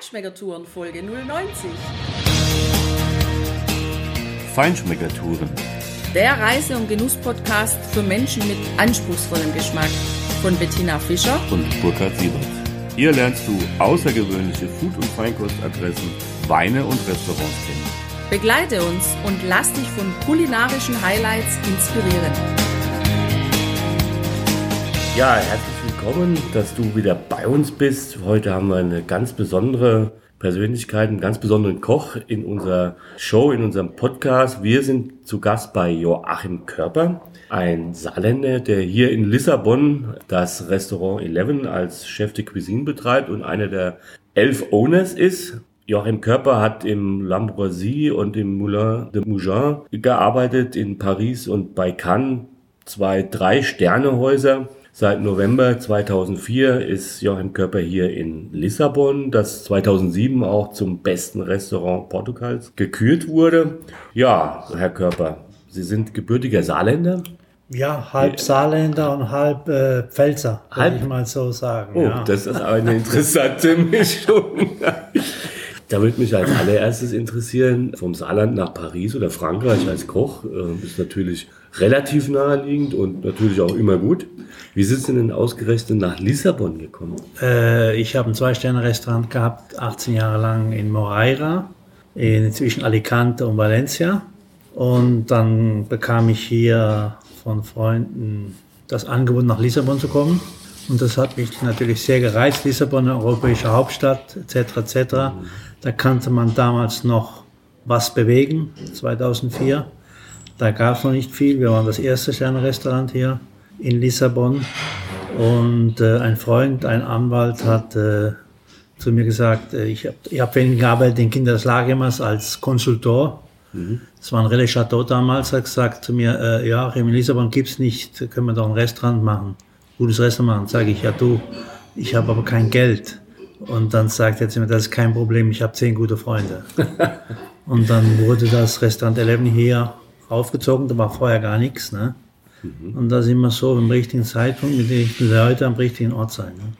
Feinschmeckertouren Folge 090. Feinschmeckertouren. Der Reise- und Genuss-Podcast für Menschen mit anspruchsvollem Geschmack von Bettina Fischer und Burkhard Siebert. Hier lernst du außergewöhnliche Food- und Feinkostadressen, Weine und Restaurants kennen. Begleite uns und lass dich von kulinarischen Highlights inspirieren. Ja, herzlich willkommen, dass du wieder bei uns bist. Heute haben wir eine ganz besondere Persönlichkeit, einen ganz besonderen Koch in unserer Show, in unserem Podcast. Wir sind zu Gast bei Joachim Körper, ein Saarländer, der hier in Lissabon das Restaurant Eleven als Chef de Cuisine betreibt und einer der elf Owners ist. Joachim Körper hat im L'Ambroisie und im Moulin de Mougin gearbeitet, in Paris und bei Cannes, zwei Drei-Sterne-Häuser. Seit November 2004 ist Joachim Körper hier in Lissabon, das 2007 auch zum besten Restaurant Portugals gekürt wurde. Ja, Herr Körper, Sie sind gebürtiger Saarländer? Ja, halb Saarländer und halb äh, Pfälzer, Halb? würde ich mal so sagen. Oh, ja. das ist eine interessante Mischung. Da würde mich als allererstes interessieren, vom Saarland nach Paris oder Frankreich als Koch äh, ist natürlich relativ naheliegend und natürlich auch immer gut. Wie sind Sie denn ausgerechnet nach Lissabon gekommen? äh, ich habe ein Zwei-Sterne-Restaurant gehabt, 18 Jahre lang in Moreira, in, zwischen Alicante und Valencia. Und dann bekam ich hier von Freunden das Angebot, nach Lissabon zu kommen. Und das hat mich natürlich sehr gereizt. Lissabon, europäische Hauptstadt, etc., etc. Da kannte man damals noch was bewegen, 2004. Da gab es noch nicht viel. Wir waren das erste Sterne-Restaurant hier in Lissabon. Und äh, ein Freund, ein Anwalt, hat äh, zu mir gesagt, äh, ich habe ich hab ihn gearbeitet in Kinder des Lagemers als Konsultor. Das war ein Relais Chateau damals, hat gesagt zu mir, äh, ja, in Lissabon gibt's nicht, können wir doch ein Restaurant machen, gutes Restaurant machen. Sage ich, ja du, ich habe aber kein Geld. Und dann sagt er zu mir, das ist kein Problem, ich habe zehn gute Freunde. Und dann wurde das Restaurant Eleven hier aufgezogen, da war vorher gar nichts. Ne? Und da sind wir so im richtigen Zeitpunkt mit den richtigen Leuten am richtigen Ort sein. Ne?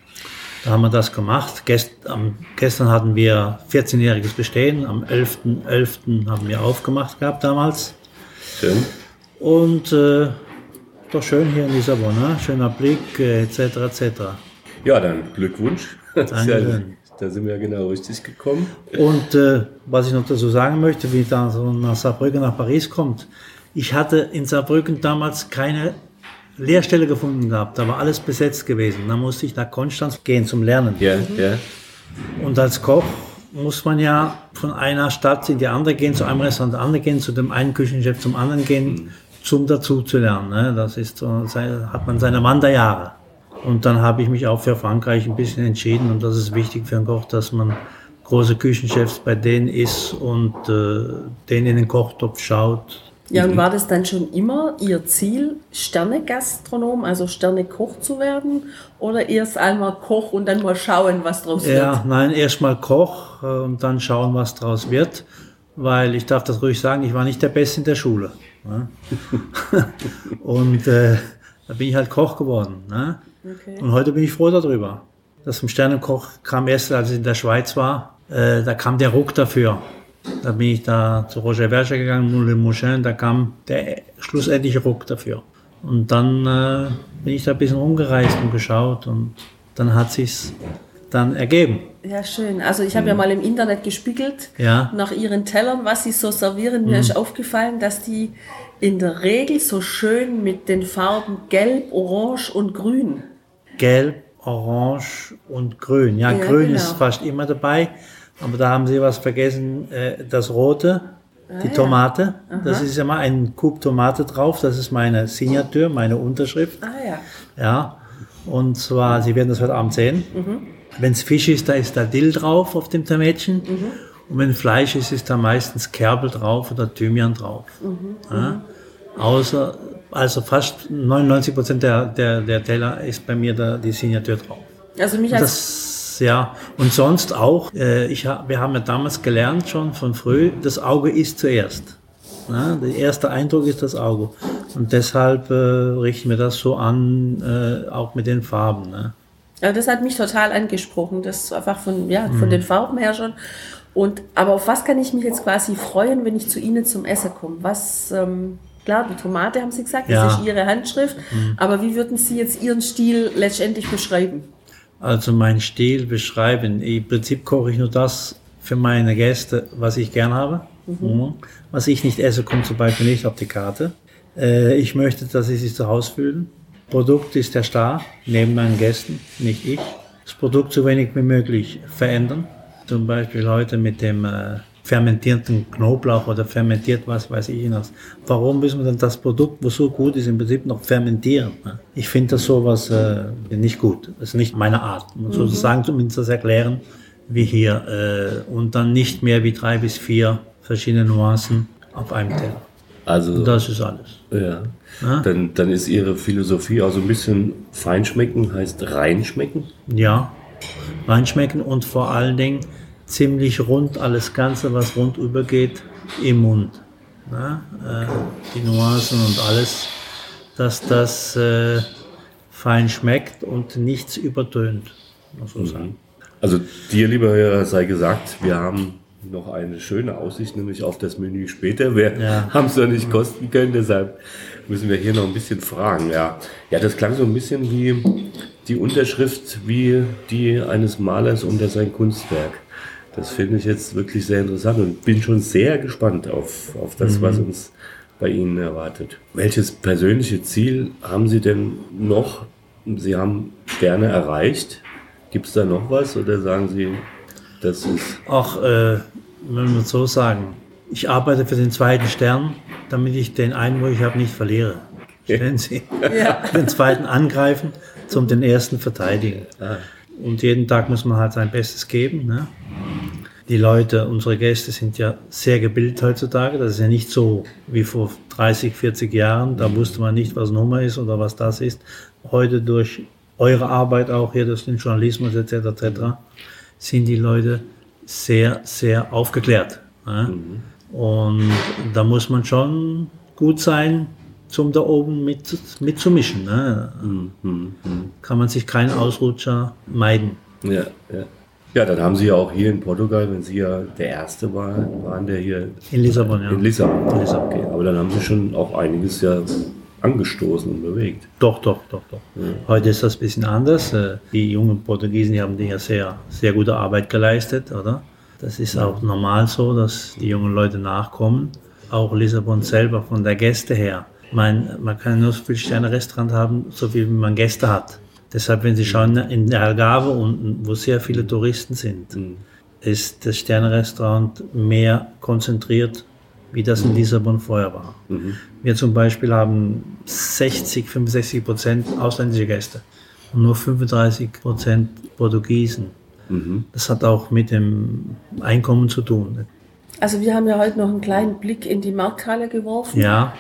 Da haben wir das gemacht. Gest, am, gestern hatten wir 14-jähriges Bestehen. Am 11.11. .11. haben wir aufgemacht gehabt damals. Schön. Und äh, doch schön hier in Lissabon. Ne? Schöner Blick, äh, etc. etc. Ja, dann Glückwunsch. Dankeschön. Da sind wir genau richtig gekommen. Und äh, was ich noch dazu sagen möchte, wie da so nach Saarbrücken nach Paris kommt. Ich hatte in Saarbrücken damals keine Lehrstelle gefunden gehabt. Da war alles besetzt gewesen. Da musste ich nach Konstanz gehen zum Lernen. Ja, ja. Und als Koch muss man ja von einer Stadt in die andere gehen, zu einem Restaurant andere gehen, zu dem einen Küchenchef zum anderen gehen, zum dazu zu lernen. Ne? Das ist so, hat man seine Wanderjahre. Und dann habe ich mich auch für Frankreich ein bisschen entschieden und das ist wichtig für einen Koch, dass man große Küchenchefs bei denen ist und äh, denen in den Kochtopf schaut. Ja, und war das dann schon immer Ihr Ziel, Sterne-Gastronom, also Sterne-Koch zu werden? Oder erst einmal Koch und dann mal schauen, was draus Ja, wird? nein, erstmal Koch äh, und dann schauen, was draus wird. Weil ich darf das ruhig sagen, ich war nicht der Beste in der Schule. Ne? und äh, da bin ich halt Koch geworden. Ne? Okay. Und heute bin ich froh darüber. Das zum Sternenkoch kam erst, als ich in der Schweiz war. Äh, da kam der Ruck dafür. Da bin ich da zu Roger Verger gegangen, Moulin Mouchin, da kam der schlussendliche Ruck dafür. Und dann äh, bin ich da ein bisschen rumgereist und geschaut und dann hat sich's dann ergeben. Ja, schön. Also ich habe ja mal im Internet gespiegelt Ja. nach Ihren Tellern, was Sie so servieren. Mir ist aufgefallen, dass die in der Regel so schön mit den Farben Gelb, Orange und Grün. Gelb, Orange und Grün. Ja, Ja, Grün genau. ist fast immer dabei, aber da haben Sie was vergessen, äh, das Rote, die ja. Tomate. Das ist ja mal ein Kub Tomate drauf, das ist meine Signatur, meine Unterschrift. Ah ja. Ja, und zwar, Sie werden das heute Abend sehen. Wenn es Fisch ist, da ist da Dill drauf auf dem Tamätchen. Und wenn Fleisch ist, ist da meistens Kerbel drauf oder Thymian drauf. Ja? Außer, also fast 99 Prozent der, der, der Teller ist bei mir da die Signatur drauf. Also mich als Das, ja, und sonst auch, äh, ich wir haben ja damals gelernt schon von früh, das Auge ist zuerst. Ne? Der erste Eindruck ist das Auge. Und deshalb äh, richten wir das so an, äh, auch mit den Farben. Ne? Ja, das hat mich total angesprochen. Das einfach von, ja, von den Farben her schon. Und, aber auf was kann ich mich jetzt quasi freuen, wenn ich zu Ihnen zum Essen komme? Was, ähm, klar, die Tomate haben Sie gesagt, Ja. das ist Ihre Handschrift. Aber wie würden Sie jetzt Ihren Stil letztendlich beschreiben? Also meinen Stil beschreiben. Im Prinzip koche ich nur das für meine Gäste, was ich gern habe. Mhm. Was ich nicht esse, kommt zum Beispiel nicht auf die Karte. Äh, ich möchte, dass sie sich zu Hause fühlen. Produkt ist der Star, neben meinen Gästen, nicht ich. Das Produkt so wenig wie möglich verändern. Zum Beispiel heute mit dem äh, fermentierten Knoblauch oder fermentiert was weiß ich was. Warum müssen wir denn das Produkt, was so gut ist, im Prinzip noch fermentieren? ne? Ich finde das sowas äh, nicht gut. Das ist nicht meine Art. Man soll sagen, zumindest das erklären, wie hier. Äh, und dann nicht mehr wie drei bis vier verschiedene Nuancen auf einem Teller. Also, Und das ist alles. ja. Ja. Dann, dann ist Ihre Philosophie auch so ein bisschen Feinschmecken, heißt reinschmecken. Ja, reinschmecken und vor allen Dingen ziemlich rund alles Ganze, was rund übergeht, im Mund. Na, äh, die Nuancen und alles, dass das äh, fein schmeckt und nichts übertönt, muss man sagen. Also dir, lieber Hörer, sei gesagt, wir haben noch eine schöne Aussicht, nämlich auf das Menü später. Wir Ja. haben es noch nicht kosten können, deshalb müssen wir hier noch ein bisschen fragen. Ja. ja, das klang so ein bisschen wie die Unterschrift, wie die eines Malers unter sein Kunstwerk. Das finde ich jetzt wirklich sehr interessant und bin schon sehr gespannt auf, auf das, was uns bei Ihnen erwartet. Welches persönliche Ziel haben Sie denn noch? Sie haben Sterne erreicht. Gibt es da noch was oder sagen Sie, das ist Auch, äh, wenn man so sagen, ich arbeite für den zweiten Stern, damit ich den einen, wo ich habe, nicht verliere. Stellen Sie? Ja. Den zweiten angreifen, zum den ersten verteidigen. Und jeden Tag muss man halt sein Bestes geben. Ne? Die Leute, unsere Gäste sind ja sehr gebildet heutzutage. Das ist ja nicht so wie vor 30, 40 Jahren. Da wusste man nicht, was Nummer ist oder was das ist. Heute durch eure Arbeit auch hier, durch den Journalismus etc. etc. sind die Leute sehr, sehr aufgeklärt. Ne? Und da muss man schon gut sein, zum da oben mit, mitzumischen. Ne? Kann man sich keinen Ausrutscher meiden. Ja, ja. Ja, dann haben Sie ja auch hier in Portugal, wenn Sie ja der Erste waren, waren der hier In Lissabon, ja. in Lissabon. In Lissabon. Okay, aber dann haben Sie schon auch einiges ja angestoßen und bewegt. Doch, doch, doch, doch. Heute ist das ein bisschen anders. Äh, Die jungen Portugiesen, die haben ja sehr, sehr gute Arbeit geleistet, oder? Das ist auch normal so, dass die jungen Leute nachkommen. Auch Lissabon selber von der Gäste her. Man, man kann nur so viel Sterne-Restaurant haben, so viel wie man Gäste hat. Deshalb, wenn Sie schauen, in der Algarve unten, wo sehr viele Touristen sind, ist das Sterne-Restaurant mehr konzentriert, wie das in Lissabon vorher war. Wir zum Beispiel haben 60, 65 Prozent ausländische Gäste und nur 35 Prozent Portugiesen. Das hat auch mit dem Einkommen zu tun. Also wir haben ja heute noch einen kleinen Blick in die Markthalle geworfen. Ja,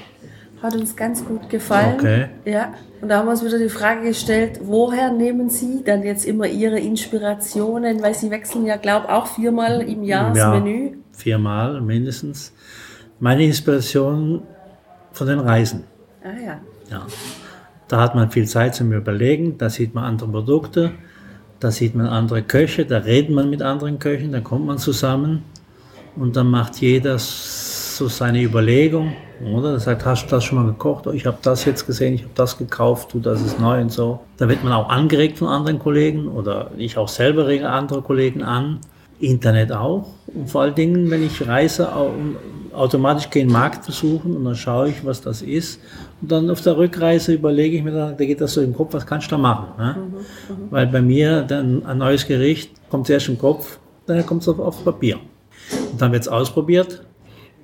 Hat uns ganz gut gefallen. Okay. Ja. Und da haben wir uns wieder die Frage gestellt, woher nehmen Sie dann jetzt immer Ihre Inspirationen? Weil Sie wechseln ja, glaube ich, auch viermal im Jahr Ja. das Menü. viermal mindestens. Meine Inspiration von den Reisen. Ah ja. Ja. Da hat man viel Zeit zum Überlegen, da sieht man andere Produkte, da sieht man andere Köche, da redet man mit anderen Köchen, da kommt man zusammen und dann macht jeder so seine Überlegung, oder? Er sagt, hast du das schon mal gekocht? Oh, ich habe das jetzt gesehen, ich habe das gekauft, du, das ist neu und so. Da wird man auch angeregt von anderen Kollegen oder ich auch selber rege andere Kollegen an. Internet auch. Und vor allen Dingen, wenn ich reise, au- automatisch gehe einen Markt besuchen und dann schaue ich, was das ist. Und dann auf der Rückreise überlege ich mir, dann, da geht das so im Kopf, was kannst du da machen? Ne? Weil bei mir dann ein neues Gericht kommt zuerst im Kopf, dann kommt es auf, aufs Papier. Und dann wird es ausprobiert.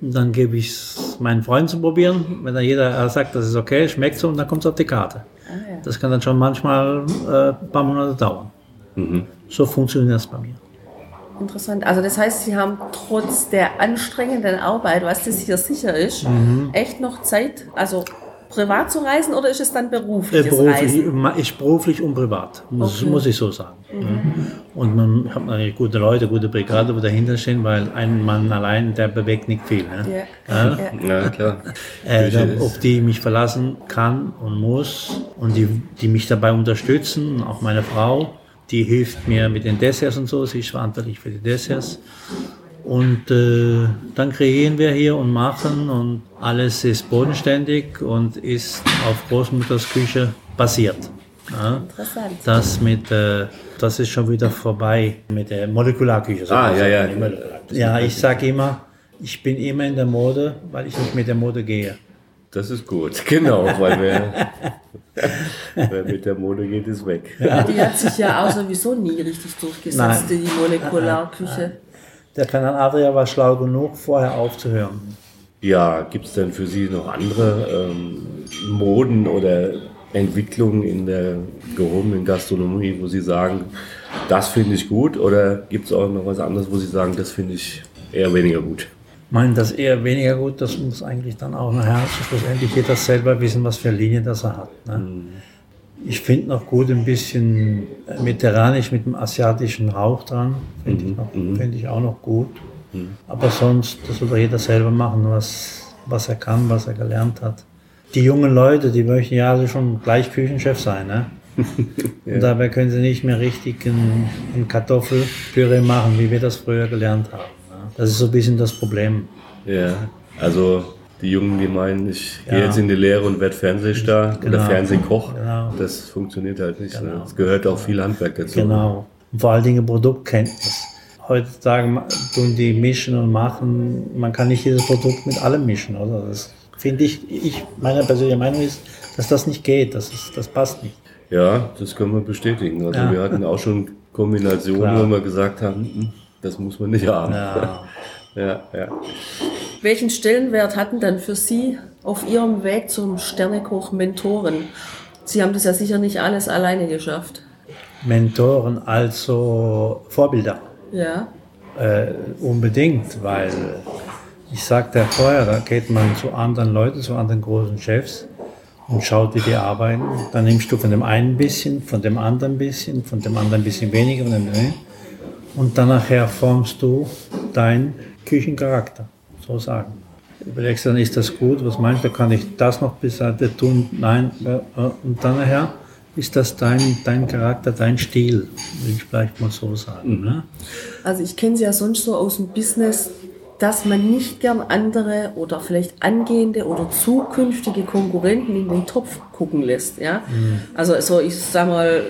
Dann gebe ich es meinen Freunden zu probieren. Wenn dann jeder sagt, das ist okay, schmeckt so, und dann kommt es auf die Karte. ja. Das kann dann schon manchmal äh, ein paar Monate dauern. So funktioniert das bei mir. Interessant. Also das heißt, Sie haben trotz der anstrengenden Arbeit, was das hier sicher ist, Mhm. echt noch Zeit, also privat zu reisen oder ist es dann Äh, beruflich, Reisen? ma- ist beruflich und privat, muss, Okay. muss ich so sagen. Und man hat natürlich gute Leute, gute Brigade, die dahinter stehen, weil ein Mann allein, der bewegt nicht viel. Ne? Ja. Ja. Ja. Ja, klar. Äh, auf die ich mich verlassen kann und muss und die, die mich dabei unterstützen, auch meine Frau. die hilft mir mit den Desserts und so, sie ist verantwortlich für die Desserts. Und äh, dann kreieren wir hier und machen und alles ist bodenständig und ist auf Großmutters Küche basiert. Ja, Interessant. das mit, äh, das ist schon wieder vorbei mit der Molekularküche. Ah, ja, ja. Ja, ich sage immer, ich bin immer in der Mode, weil ich nicht mit der Mode gehe. Das ist gut, genau, weil wer, wer mit der Mode geht, ist weg. Ja, die hat sich ja auch sowieso nie richtig durchgesetzt, Nein. die Molekularküche. Der Adria war schlau genug, vorher aufzuhören. Ja, gibt es denn für Sie noch andere ähm, Moden oder Entwicklungen in der gehobenen Gastronomie, wo Sie sagen, das finde ich gut? Oder gibt es auch noch was anderes, wo Sie sagen, das finde ich eher weniger gut? Ich meine, das eher weniger gut, das muss eigentlich dann auch nachher schlussendlich jeder selber wissen, was für Linie das er hat. Ne? Ich finde noch gut ein bisschen mediterranisch mit dem asiatischen Hauch dran, finde ich, noch- finde ich auch noch gut. Aber sonst, das soll doch jeder selber machen, was, was er kann, was er gelernt hat. Die jungen Leute, die möchten ja alle schon gleich Küchenchef sein. Ne? Und dabei können sie nicht mehr richtig ein, ein Kartoffelpüree machen, wie wir das früher gelernt haben. Ne? Das ist so ein bisschen das Problem. Ja, also die Jungen, die meinen, ich gehe Ja. jetzt in die Lehre und werde Fernsehstar oder Genau. Fernsehkoch. Genau. Das funktioniert halt nicht. Ne? Es gehört auch viel Handwerk dazu. Genau. Und vor allen Dingen Produktkenntnis. Heutzutage tun die mischen und machen, man kann nicht jedes Produkt mit allem mischen, oder? Das finde ich, ich, meine persönliche Meinung ist, dass das nicht geht, das, ist, das passt nicht. Ja, das können wir bestätigen. Also Ja. wir hatten auch schon Kombinationen, Klar. wo wir gesagt haben, "Mm, das muss man nicht haben. Ja. ja. ja. Welchen Stellenwert hatten dann für Sie auf Ihrem Weg zum Sternekoch Mentoren? Sie haben das ja sicher nicht alles alleine geschafft. Mentoren, also Vorbilder. Ja, Äh, unbedingt, weil ich sagte ja vorher, da geht man zu anderen Leuten, zu anderen großen Chefs und schaut, wie die arbeiten. Dann nimmst du von dem einen ein bisschen, von dem anderen ein bisschen, von dem anderen ein bisschen weniger, von dem nee. und dann nachher formst du deinen Küchencharakter, so sagen. Überlegst dann, ist das gut, was meinst du, kann ich das noch bis heute tun? Nein, äh, äh, und dann nachher ist das dein, dein Charakter, dein Stil, will ich vielleicht mal so sagen. Ne? also ich kenne Sie ja sonst so aus dem Business, dass man nicht gern andere oder vielleicht angehende oder zukünftige Konkurrenten in den Topf gucken lässt. Ja? Also so, ich sag mal,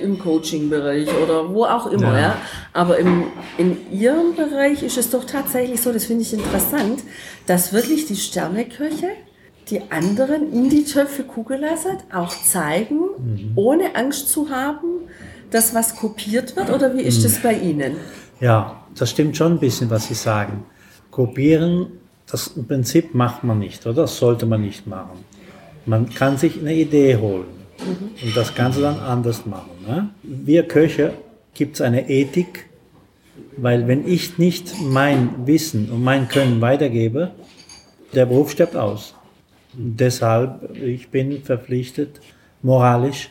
im Coaching-Bereich oder wo auch immer. Ja. Aber im, in Ihrem Bereich ist es doch tatsächlich so, das finde ich interessant, dass wirklich die Sterneköche die anderen in die Töpfe gucken lassen, auch zeigen, ohne Angst zu haben, dass was kopiert wird? Oder wie ist das bei Ihnen? Ja, das stimmt schon ein bisschen, was Sie sagen. Kopieren, das im Prinzip macht man nicht, oder? Das sollte man nicht machen. Man kann sich eine Idee holen und das Ganze dann anders machen. Ne? Wir Köche gibt es eine Ethik, weil wenn ich nicht mein Wissen und mein Können weitergebe, der Beruf stirbt aus. Und deshalb, ich bin verpflichtet, moralisch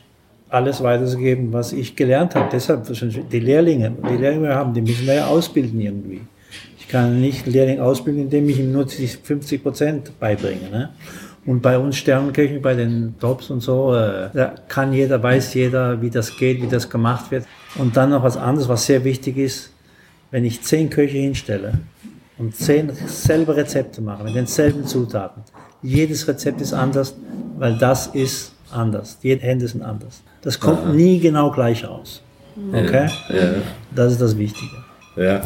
alles weiterzugeben, was ich gelernt habe. Deshalb, die Lehrlinge, die Lehrlinge haben, die müssen wir ja ausbilden irgendwie. Ich kann nicht einen Lehrling ausbilden, indem ich ihm nur die 50 Prozent beibringe. Ne? Und bei uns Sternenköchen, bei den Tops und so, äh, da kann jeder, weiß jeder, wie das geht, wie das gemacht wird. Und dann noch was anderes, was sehr wichtig ist, wenn ich zehn Köche hinstelle und zehn selbe Rezepte mache, mit denselben Zutaten. Jedes Rezept ist anders, weil das ist anders. Die Hände sind anders. Das kommt nie genau gleich raus. Okay? Ja. Das ist das Wichtige. Ja,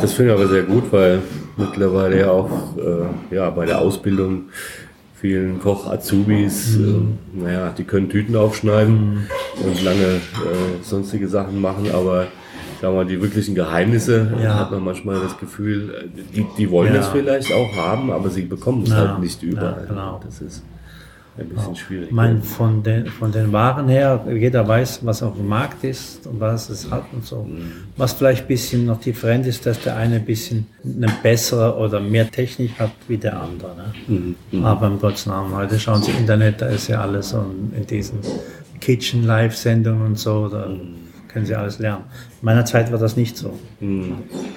das finde ich aber sehr gut, weil mittlerweile ja auch äh, ja, bei der Ausbildung vielen Koch-Azubis, Mhm. äh, naja, die können Tüten aufschneiden und lange äh, sonstige Sachen machen, aber sagen wir mal, die wirklichen Geheimnisse Ja. hat man manchmal das Gefühl, äh, die, die wollen Ja. es vielleicht auch haben, aber sie bekommen es Ja. halt nicht überall. Genau. Das ist ein bisschen schwierig. Ich meine, von den, von den Waren her, jeder weiß, was auf dem Markt ist und was es hat und so. Was vielleicht ein bisschen noch different ist, dass der eine ein bisschen eine bessere oder mehr Technik hat wie der andere. Ne? Aber im Gottes Namen, heute schauen Sie Internet, da ist ja alles so in diesen Kitchen-Live-Sendungen und so, da können Sie alles lernen. In meiner Zeit war das nicht so.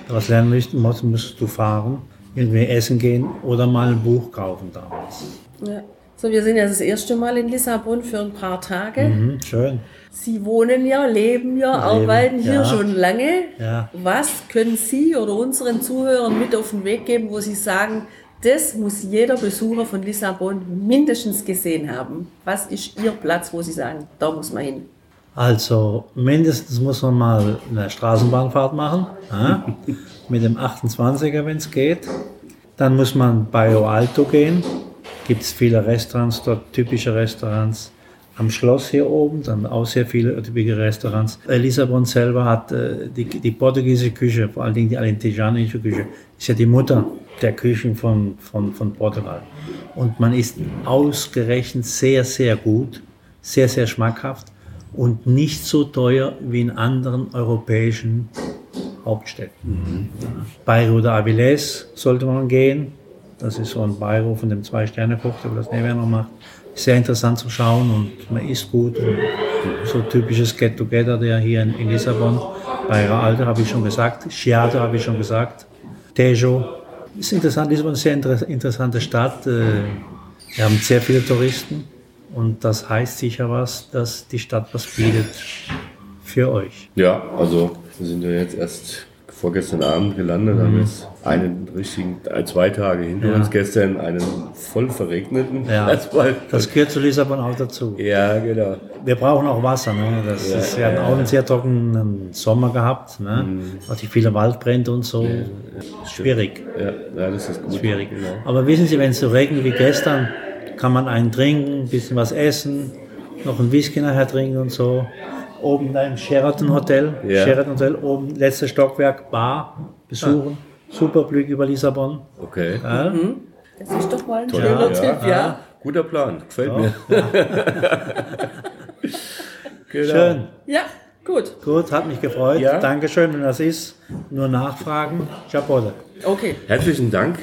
Was lernen musst, musst du fahren, irgendwie essen gehen oder mal ein Buch kaufen damals. Ja. So, wir sind ja das erste Mal in Lissabon für ein paar Tage. Mhm, schön. Sie wohnen ja, leben ja, Leben, arbeiten hier ja. schon lange. Ja. Was können Sie oder unseren Zuhörern mit auf den Weg geben, wo Sie sagen, das muss jeder Besucher von Lissabon mindestens gesehen haben? Was ist Ihr Platz, wo Sie sagen, da muss man hin? Also mindestens muss man mal eine Straßenbahnfahrt machen, ja, mit dem 28er, wenn es geht. Dann muss man Bairro Alto gehen. Gibt es viele Restaurants dort, typische Restaurants. Am Schloss hier oben, dann auch sehr viele typische Restaurants. Lissabon selber hat äh, die, die portugiesische Küche, vor allen Dingen die alentejanische Küche, ist ja die Mutter der Küchen von, von, von Portugal. Und man isst ausgerechnet sehr, sehr gut, sehr, sehr schmackhaft und nicht so teuer wie in anderen europäischen Hauptstädten. Bairro de Avilés sollte man gehen. Das ist so ein Bairro von dem Zwei-Sterne-Koch, der das nebenher noch macht. Sehr interessant zu schauen und man isst gut. Und so typisches Get-Together, der hier in, in Lissabon. Bairro Alto habe ich schon gesagt. Chiado habe ich schon gesagt. Tejo. Ist interessant, Lissabon ist eine sehr inter interessante Stadt. Äh, Wir haben sehr viele Touristen und das heißt sicher was, dass die Stadt was bietet für euch. Ja, also wir sind ja jetzt erst vorgestern Abend gelandet, haben jetzt einen richtigen, äh, zwei Tage hinter Ja. uns, gestern einen voll verregneten Ja. Das gehört zu Lissabon auch dazu. ja, genau. Wir brauchen auch Wasser. Ne? Das Ja, ist, wir hatten auch einen sehr trockenen Sommer gehabt, ne? hat sich viele Waldbrände und so. Schwierig, Ja, das ist gut. schwierig. Genau. Aber wissen Sie, wenn es so regnet wie gestern, kann man einen trinken, ein bisschen was essen, noch ein Whisky nachher trinken und so. Oben im Sheraton Hotel, Ja. Sheraton Hotel, oben letztes Stockwerk, Bar besuchen. Super Blick über Lissabon. Okay. Ja? Das ist doch mal ein Toll. schöner Ja. Tipp, ja. Guter Plan, gefällt mir. genau. Schön. Ja, gut. Gut, hat mich gefreut. Ja. Dankeschön, wenn das ist. Nur nachfragen. Chapeau. Okay. Herzlichen Dank.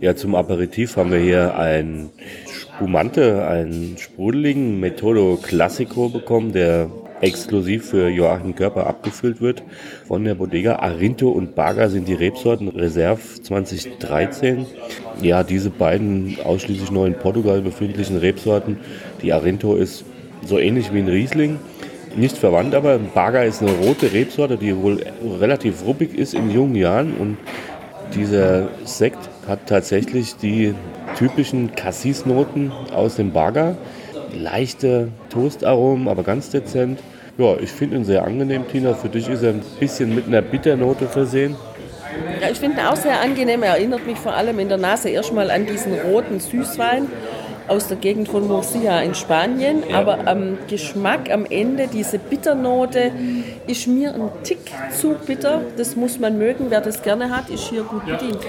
Ja, zum Aperitif haben wir hier ein Spumante, einen sprudeligen Metodo Classico bekommen, der exklusiv für Joachim Körper abgefüllt wird von der Bodega. Arinto und Baga sind die Rebsorten Reserve 2013. Ja, diese beiden ausschließlich nur in Portugal befindlichen Rebsorten. Die Arinto ist so ähnlich wie ein Riesling. Nicht verwandt, aber Baga ist eine rote Rebsorte, die wohl relativ ruppig ist in jungen Jahren und dieser Sekt hat tatsächlich die typischen Cassis-Noten aus dem Baga. Leichte Toastaromen, aber ganz dezent. Ja, ich finde ihn sehr angenehm, Tina. Für dich ist er ein bisschen mit einer Bitternote versehen. Ja, ich finde ihn auch sehr angenehm. Er erinnert mich vor allem in der Nase erstmal an diesen roten Süßwein aus der Gegend von Murcia in Spanien. Aber am Geschmack am Ende, diese Bitternote, ist mir ein Tick zu bitter. Das muss man mögen. Wer das gerne hat, ist hier gut bedient.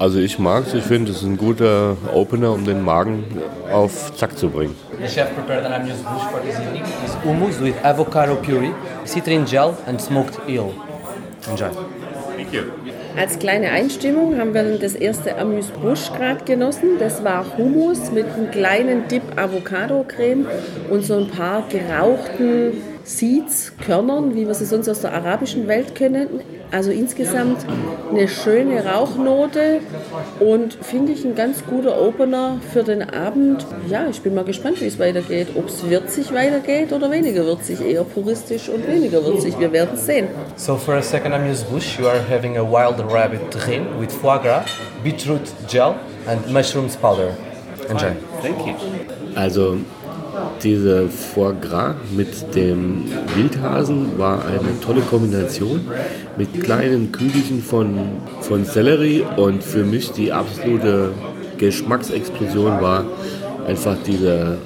Also ich mag es. Ich finde, es ist ein guter Opener, um den Magen auf Zack zu bringen. The chef prepared an amuse bouche for this evening. It's hummus with avocado puree, citron gel and smoked eel. Enjoy. Als kleine Einstimmung haben wir dann das erste Amuse-Bouche gerade genossen. Das war Hummus mit einem kleinen Dip Avocado-Creme und so ein paar gerauchten Seeds, Körnern, wie wir sie sonst aus der arabischen Welt kennen. Also insgesamt eine schöne Rauchnote und finde ich ein ganz guter Opener für den Abend. Ja, ich bin mal gespannt, wie es weitergeht. Ob es würzig weitergeht oder weniger würzig, eher puristisch und weniger würzig. Wir werden es sehen. So for a second amuse bouche, you are having a wild rabbit tahine with foie gras, beetroot gel and mushrooms powder. Enjoy. Also diese Foie Gras mit dem Wildhasen war eine tolle Kombination mit kleinen Kügelchen von, von Sellerie und für mich die absolute Geschmacksexplosion war einfach dieser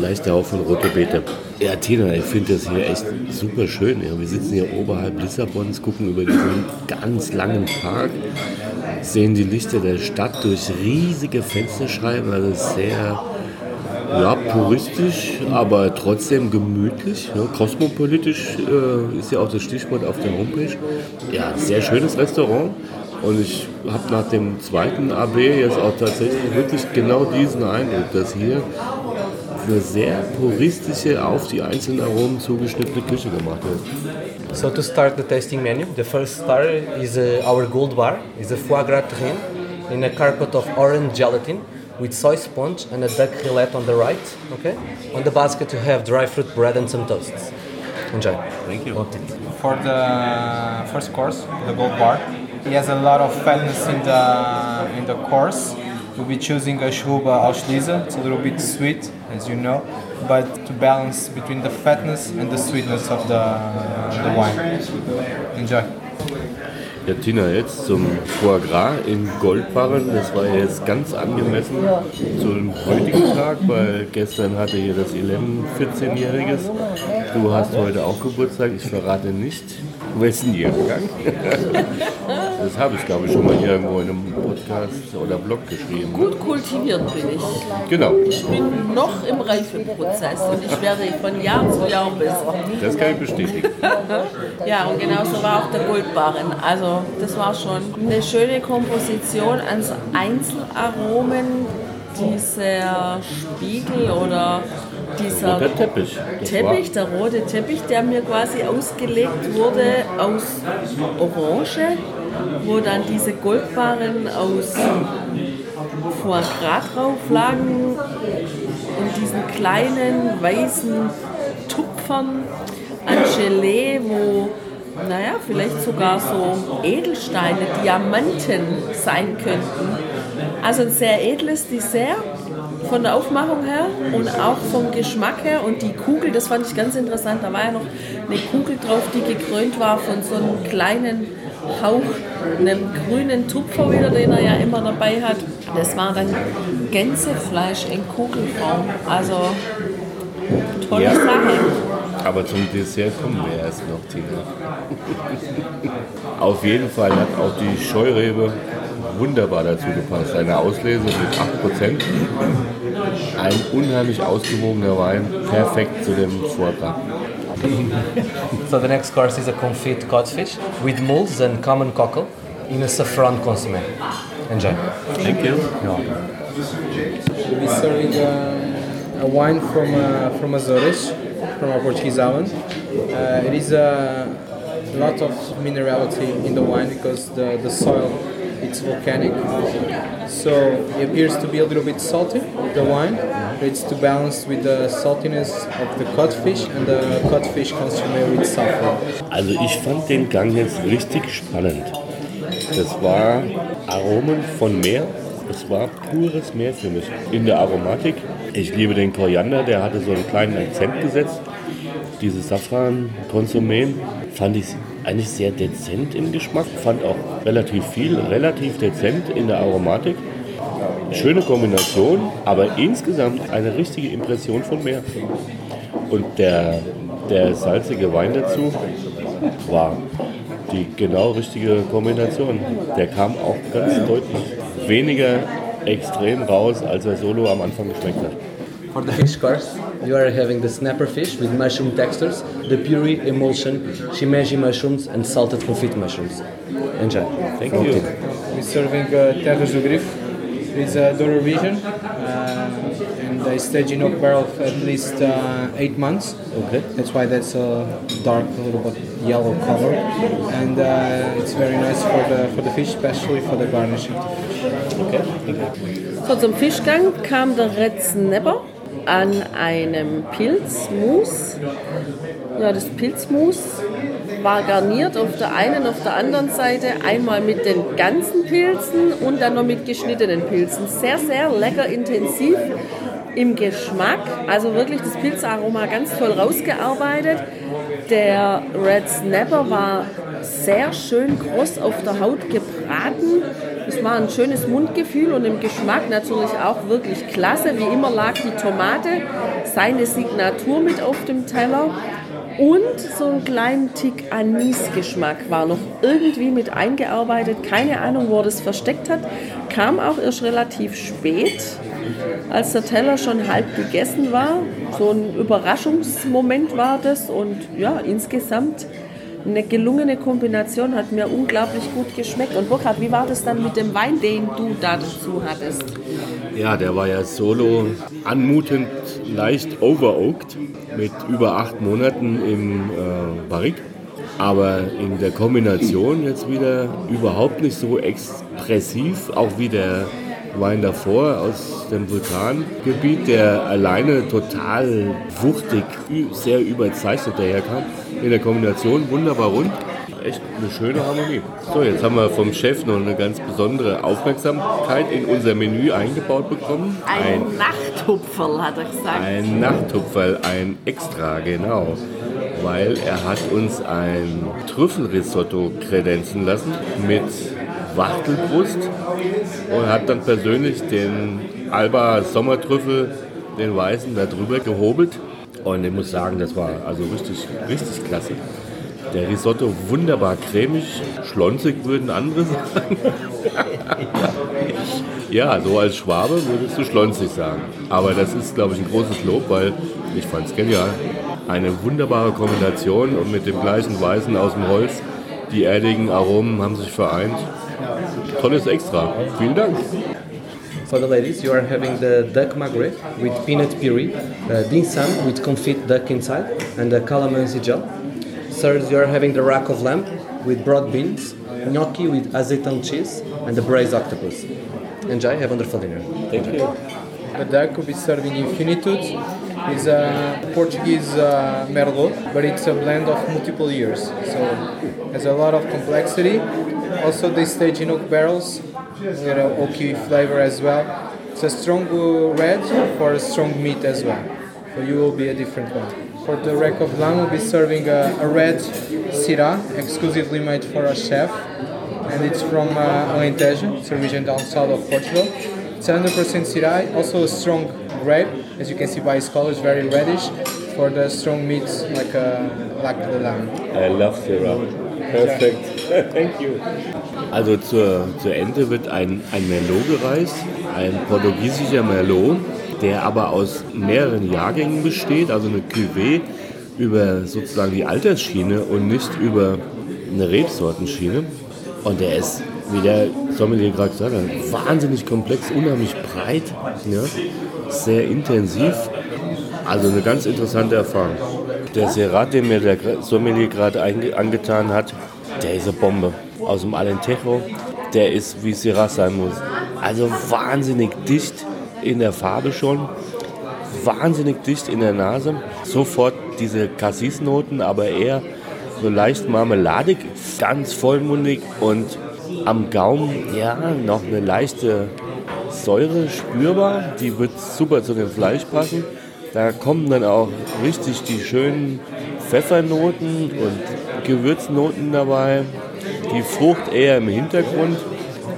leichte Hauch von rote Beete. Ja, Tina, ich finde das hier echt super schön. Ja, wir sitzen hier oberhalb Lissabons, gucken über diesen ganz langen Park, sehen die Lichter der Stadt durch riesige Fensterscheiben, also sehr ja, puristisch, aber trotzdem gemütlich. Ja, kosmopolitisch äh, ist ja auch das Stichwort auf der Homepage. Ja, sehr schönes Restaurant. Und ich habe nach dem zweiten AB jetzt auch tatsächlich wirklich genau diesen Eindruck, dass hier eine sehr puristische, auf die einzelnen Aromen zugeschnittene Küche gemacht wird. So to start the tasting menu, the first star is uh, our gold bar. is a foie gras tahine in a carpet of orange gelatin with soy sponge and a duck rillette on the right. Okay. On the basket you have dry fruit bread and some toasts. Enjoy. Thank you. For the first course, the gold bar, he has a lot of fatness in the in the course. We'll be choosing a Schuba Auslese. It's a little bit sweet, as you know, but to balance between the fatness and the sweetness of the, the wine. Enjoy. Ja, Tina, jetzt zum Foie Gras in Goldbarren. Das war jetzt ganz angemessen zum heutigen Tag, weil gestern hatte hier das 11 14-Jähriges. Du hast heute auch Geburtstag, ich verrate nicht, wessen Jahrgang. Das habe ich, glaube ich, schon mal irgendwo in einem Podcast oder Blog geschrieben. Gut kultiviert bin ich. Genau, Ich bin noch im Reifeprozess und ich werde von Jahr zu Jahr besser. das kann ich bestätigen. Ja, und genauso war auch der Goldbarren. Also das war schon eine schöne Komposition an Einzelaromen, dieser Spiegel oder dieser Der Teppich. Teppich, der rote Teppich, der mir quasi ausgelegt wurde aus Orange, wo dann diese Goldbarren aus Foie Gras drauf lagen und diesen kleinen weißen Tupfern an Gelee, wo, naja, vielleicht sogar so Edelsteine, Diamanten sein könnten. Also ein sehr edles Dessert von der Aufmachung her und auch vom Geschmack her. Und die Kugel, das fand ich ganz interessant, da war ja noch eine Kugel drauf, die gekrönt war von so einem kleinen Hauch, einem grünen Tupfer wieder, den er ja immer dabei hat. Das war dann Gänsefleisch in Kugelform. Also tolle Ja. Sache. Aber zum Dessert kommen wir erst noch, Tina. Auf jeden Fall hat auch die Scheurebe wunderbar dazu gepasst. Eine Auslese mit 8%. Ein unheimlich ausgewogener Wein, perfekt zu dem Gras. So the next course is a confit codfish with mules and common cockle in a saffron consommé. Enjoy. Thank you. We'll be serving uh, a wine from uh, from Azores, from a Portuguese island. Uh, it is a lot of minerality in the wine because the, the soil it's volcanic. So it appears to be a little bit salty, the wine. It's to balance with the saltiness of the codfish and the codfish consommé with saffron. Also ich fand den Gang jetzt richtig spannend. Das war Aromen von Meer. Es war pures Meer für mich. In der Aromatik. Ich liebe den Koriander, der hatte so einen kleinen Akzent gesetzt. Diese Safran-Konsumé fand ich eigentlich sehr dezent im Geschmack. Fand auch relativ viel, relativ dezent in der Aromatik. Schöne Kombination, aber insgesamt eine richtige Impression von Meer. Und der, der salzige Wein dazu war die genau richtige Kombination. Der kam auch ganz deutlich weniger extrem raus, als er solo am Anfang geschmeckt hat. For the fish course, you are having the snapper fish with mushroom textures, the puree, emulsion, shimeji mushrooms, and salted confit mushrooms. Enjoy. Thank you. We're serving uh, Terras do Grifo. It's a Douro region, uh, and they stage in oak barrel for at least uh, eight months. Okay. That's why that's a dark, a little bit yellow color, and uh, it's very nice for the for the fish, especially for the garnishing. So, zum Fischgang kam der Red Snapper an einem Pilzmus. Ja, das Pilzmus war garniert auf der einen, auf der anderen Seite einmal mit den ganzen Pilzen und dann noch mit geschnittenen Pilzen. Sehr, sehr lecker, intensiv im Geschmack. Also wirklich das Pilzaroma ganz toll rausgearbeitet. Der Red Snapper war sehr schön kross auf der Haut gebraten. Es war ein schönes Mundgefühl und im Geschmack natürlich auch wirklich klasse. Wie immer lag die Tomate, seine Signatur mit auf dem Teller. Und so einen kleinen Tick Anis-Geschmack war noch irgendwie mit eingearbeitet. Keine Ahnung, wo er das versteckt hat. Kam auch erst relativ spät, als der Teller schon halb gegessen war. So ein Überraschungsmoment war das. Und ja, insgesamt eine gelungene Kombination, hat mir unglaublich gut geschmeckt. Und Burkhard, wie war das dann mit dem Wein, den du da dazu hattest? Ja, der war ja solo anmutend leicht overoaked mit über acht Monaten im äh, Barrique. Aber in der Kombination jetzt wieder überhaupt nicht so expressiv, auch wie der Wein davor aus dem Vulkangebiet, der alleine total wuchtig, sehr überzeichnet daherkam. In der Kombination wunderbar rund. Echt eine schöne Harmonie. So, jetzt haben wir vom Chef noch eine ganz besondere Aufmerksamkeit in unser Menü eingebaut bekommen. Ein Nachthupferl, hat er gesagt. Ein Nachttupferl, ein Extra, genau. Weil er hat uns ein Trüffelrisotto kredenzen lassen mit Wachtelbrust und hat dann persönlich den Alba Sommertrüffel, den weißen, da drüber gehobelt. Und ich muss sagen, das war also richtig, richtig klasse. Der Risotto wunderbar cremig, schlonzig würden andere sagen. Ja, so als Schwabe würdest du schlonzig sagen. Aber das ist, glaube ich, ein großes Lob, weil ich fand es genial. Eine wunderbare Kombination und mit dem gleichen Weißen aus dem Holz. Die erdigen Aromen haben sich vereint. Tolles Extra. Vielen Dank. For the ladies, you are having the duck magret with peanut puree, uh, dim sum with confit duck inside, and the calamansi gel. Sirs, you are having the rack of lamb with broad beans, gnocchi with azeitão cheese, and the braised octopus. Enjoy, have a wonderful dinner. Thank you. The duck will be served in Infinitude. It's a Portuguese uh, Merlot, but it's a blend of multiple years. So has a lot of complexity. Also, they stage in oak barrels with an oaky flavor as well. It's a strong red for a strong meat as well. For you will be a different one. For the rack of lamb, we'll be serving a, a red Syrah, exclusively made for a chef and it's from uh, Alentejo, it's a region down south of Portugal. It's 100% Syrah, also a strong grape, as you can see by its color, it's very reddish for the strong meats like uh, like the lamb. I love Sarah. Perfect. Thank you. Also zur, zur Ente wird ein, ein Merlot gereist, ein portugiesischer Merlot, der aber aus mehreren Jahrgängen besteht, also eine Cuvée über sozusagen die Altersschiene und nicht über eine Rebsortenschiene. Und der ist, wie der Sommelier gerade gesagt hat, wahnsinnig komplex, unheimlich breit, ja, sehr intensiv. Also eine ganz interessante Erfahrung. Der Serat, den mir der Sommelier gerade angetan hat, der ist eine Bombe. Aus dem Alentejo, der ist wie Serat sein muss. Also wahnsinnig dicht in der Farbe schon, wahnsinnig dicht in der Nase. Sofort diese Cassis-Noten, aber eher so leicht marmeladig, ganz vollmundig und am Gaumen, ja, noch eine leichte Säure spürbar. Die wird super zu dem Fleisch passen. Da kommen dann auch richtig die schönen Pfeffernoten und Gewürznoten dabei. Die Frucht eher im Hintergrund.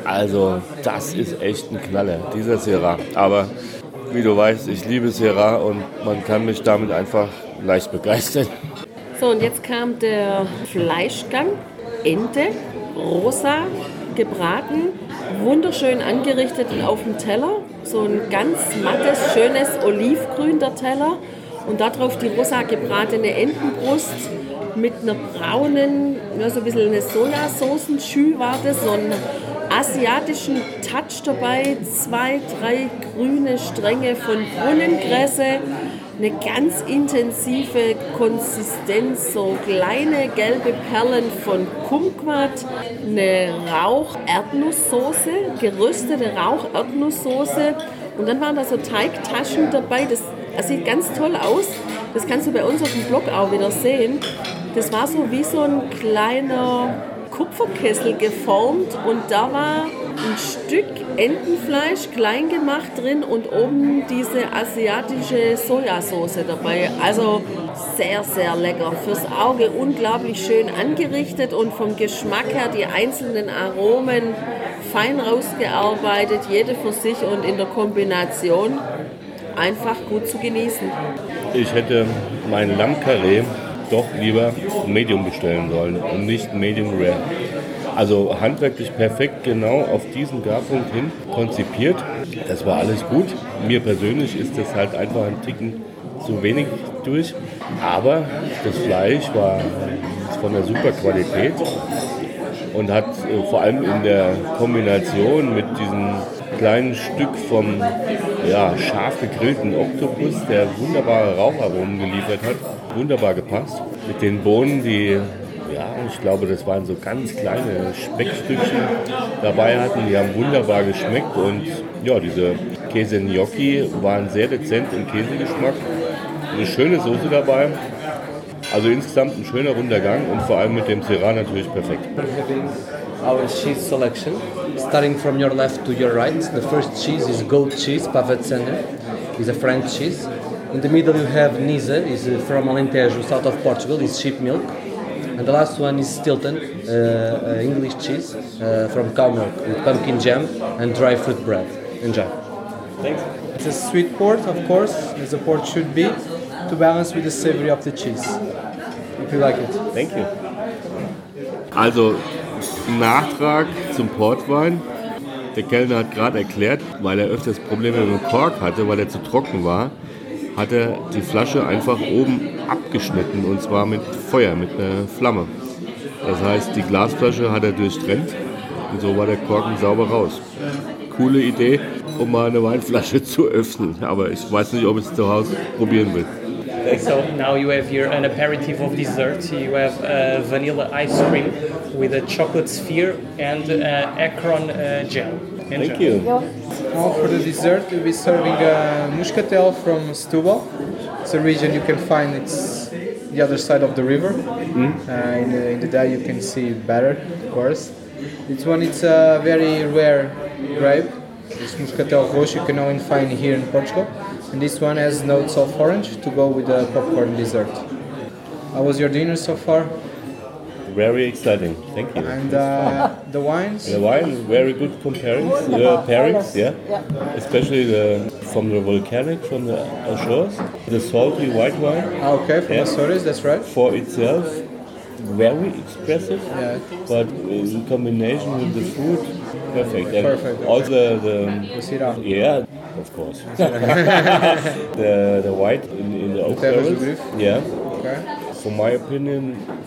Also, das ist echt ein Knaller, dieser Syrah. Aber wie du weißt, ich liebe Syrah und man kann mich damit einfach leicht begeistern. So, und jetzt kam der Fleischgang. Ente, rosa, gebraten, wunderschön angerichtet auf dem Teller. So ein ganz mattes, schönes Olivgrün der Teller. Und darauf die rosa gebratene Entenbrust mit einer braunen, ja, so ein bisschen eine Sojasauce-Schü war das, so einen asiatischen Touch dabei, zwei, drei grüne Stränge von Brunnengräse, eine ganz intensive Konsistenz, so kleine gelbe Perlen von Kumquat, eine Rauch-Erdnusssoße, geröstete Rauch-Erdnusssoße. Und dann waren da so Teigtaschen dabei, das, das sieht ganz toll aus, das kannst du bei uns auf dem Blog auch wieder sehen. Das war so wie so ein kleiner Kupferkessel geformt und da war ein Stück Entenfleisch klein gemacht drin und oben diese asiatische Sojasauce dabei. Also sehr, sehr lecker. Fürs Auge unglaublich schön angerichtet und vom Geschmack her die einzelnen Aromen fein rausgearbeitet, jede für sich und in der Kombination einfach gut zu genießen. Ich hätte mein Lammkarree doch lieber Medium bestellen sollen und nicht Medium Rare. Also handwerklich perfekt genau auf diesen Garpunkt hin konzipiert. Das war alles gut. Mir persönlich ist das halt einfach ein Ticken zu wenig durch. Aber das Fleisch war von der super Qualität und hat äh, vor allem in der Kombination mit diesem kleinen Stück vom ja, scharf gegrillten Oktopus, der wunderbare Raucharomen geliefert hat, wunderbar gepasst. Mit den Bohnen, die Ja, ich glaube, das waren so ganz kleine Speckstückchen dabei hatten. Die haben wunderbar geschmeckt und ja, diese Käse Gnocchi waren sehr dezent im Käsegeschmack. Eine schöne Soße dabei. Also insgesamt ein schöner runder Gang und vor allem mit dem Syrah natürlich perfekt. Our cheese selection. Starting from your left to your right, the first cheese is goat cheese, Pavetzender. It's a French cheese. In the middle you have Nisa, is from Alentejo, south of Portugal, is sheep milk. And the last one is Stilton, uh, uh, English cheese uh, from cow milk with pumpkin jam and dry fruit bread. Enjoy. Thanks. It's a sweet port, of course, as a port should be, to balance with the savory of the cheese. If you like it. Thank you. Also, Nachtrag zum Portwein. Der Kellner hat gerade erklärt, weil er öfters Probleme mit dem Kork hatte, weil er zu trocken war, hat er die Flasche einfach oben abgeschnitten und zwar mit Feuer, mit einer Flamme. Das heißt, die Glasflasche hat er durchtrennt und so war der Korken sauber raus. Coole Idee, um mal eine Weinflasche zu öffnen, aber ich weiß nicht, ob ich es zu Hause probieren will. So now you have here an aperitif of dessert. You have uh, vanilla ice cream with a chocolate sphere and uh, Akron uh, gel. Enjoy. Thank you. Now for the dessert, we'll be serving a muscatel from Setúbal. It's a region you can find. It's the other side of the river. Uh, in, the, in the day you can see it better, of course. This one it's a very rare grape. It's muscatel roxo you can only find here in Portugal. And this one has notes of orange to go with the popcorn dessert. How was your dinner so far? Very exciting. Thank you. And uh, the wines? The wine, very good comparings, uh, pairings, yeah. Especially the, from the volcanic, from the Azores. The salty white wine Ah, okay, from Yeah. Açores, that's right. for itself, very expressive, Yeah. but in combination with the food, perfect. And Perfect. Also the, The Syrah. yeah, of course. the the white in, in the oak Terre barrels, yeah. Okay. For my opinion,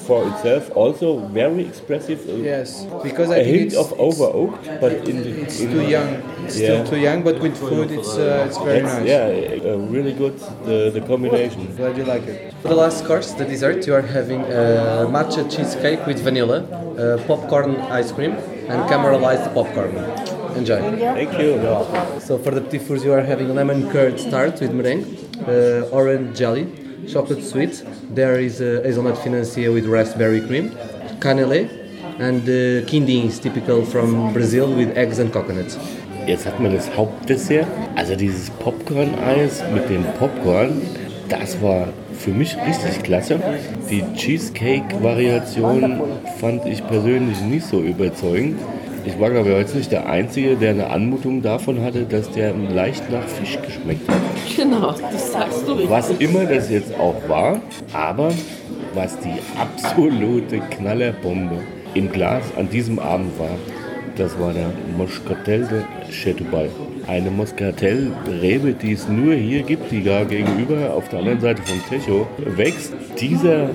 for itself, also very expressive. uh, Yes, because I A think hint it's, of over oaked, but in the it's in too young. It's Yeah. still too young, but with food, it's uh, it's very That's- nice. Yeah, uh, really good the, the combination. Glad you like it. For the last course, the dessert, you are having uh, matcha cheesecake with vanilla, uh, popcorn ice cream, and caramelized popcorn. Enjoy. Thank you. So for the petit fours, you are having lemon curd tart with meringue, uh, orange jelly, chocolate sweet. There is uh, hazelnut financier with raspberry cream, canelé, and uh, quindim is typical from Brazil with eggs and coconuts. Jetzt hat man das Hauptdessert, also dieses Popcorn-Eis mit dem Popcorn, das war für mich richtig klasse. Die Cheesecake-Variation fand ich persönlich nicht so überzeugend. Ich war, glaube ich, jetzt nicht der Einzige, der eine Anmutung davon hatte, dass der leicht nach Fisch geschmeckt hat. Genau, das sagst du richtig. Was immer das jetzt auch war, aber was die absolute Knallerbombe im Glas an diesem Abend war, das war der Moscatel de Chetubal. Eine Moscatel-Rebe, die es nur hier gibt, die da gegenüber auf der anderen Seite vom Techo wächst. Dieser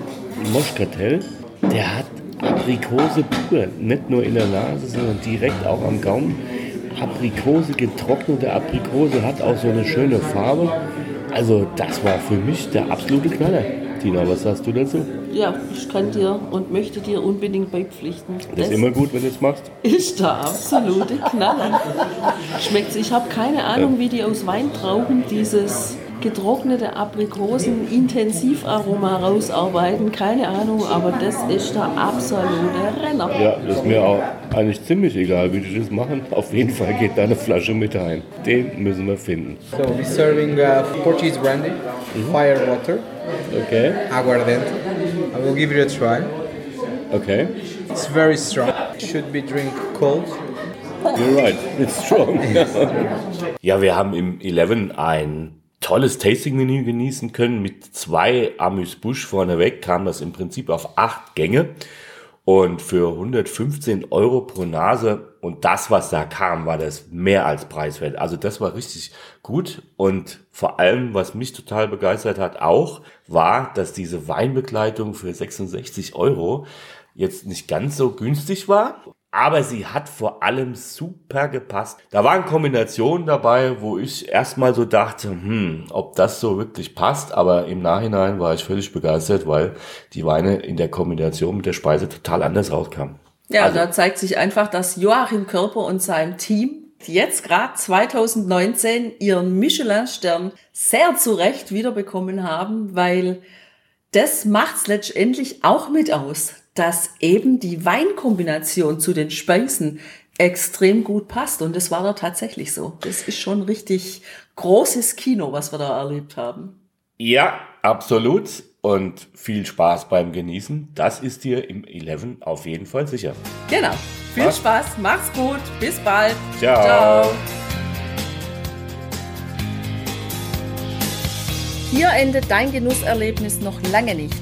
Moscatel, der hat Aprikose pur, nicht nur in der Nase, sondern direkt auch am Gaumen. Aprikose, getrocknete Aprikose, hat auch so eine schöne Farbe. Also das war für mich der absolute Knaller. Tina, was sagst du dazu? Ja, ich kann dir und möchte dir unbedingt beipflichten. Das ist immer gut, wenn du es machst. ist der absolute Knaller. Schmeckt's. Ich habe keine Ahnung, wie die aus Weintrauben dieses getrocknete Aprikosen-Intensivaroma rausarbeiten. Keine Ahnung, aber das ist der absolute Renner. Ja, das ist mir auch eigentlich ziemlich egal, wie die das machen. Auf jeden Fall geht da eine Flasche mit rein. Den müssen wir finden. So we're serving uh, Portuguese brandy, fire water, Okay, aguardente. I will give it a try. okay. It's very strong. Should be drink cold. You're right, it's strong. ja, wir haben im 11 ein tolles Tasting-Menü genießen können. Mit zwei Amüs-Busch vorneweg kam das im Prinzip auf acht Gänge. Und für 115 Euro pro Nase und das, was da kam, war das mehr als preiswert. Also das war richtig gut. Und vor allem, was mich total begeistert hat auch, war, dass diese Weinbegleitung für 66 Euro jetzt nicht ganz so günstig war. Aber sie hat vor allem super gepasst. Da waren Kombinationen dabei, wo ich erstmal so dachte, hm, ob das so wirklich passt, aber im Nachhinein war ich völlig begeistert, weil die Weine in der Kombination mit der Speise total anders rauskamen. Ja, Also- da zeigt sich einfach, dass Joachim Körper und sein Team jetzt gerade 2019 ihren Michelin-Stern sehr zu Recht wiederbekommen haben, weil das macht's letztendlich auch mit aus, dass eben die Weinkombination zu den Speisen extrem gut passt. Und das war da tatsächlich so. Das ist schon richtig großes Kino, was wir da erlebt haben. Ja, absolut. Und viel Spaß beim Genießen. Das ist dir im 11 auf jeden Fall sicher. Genau. Viel Was? Spaß, mach's gut, bis bald. Ciao. Hier endet dein Genusserlebnis noch lange nicht.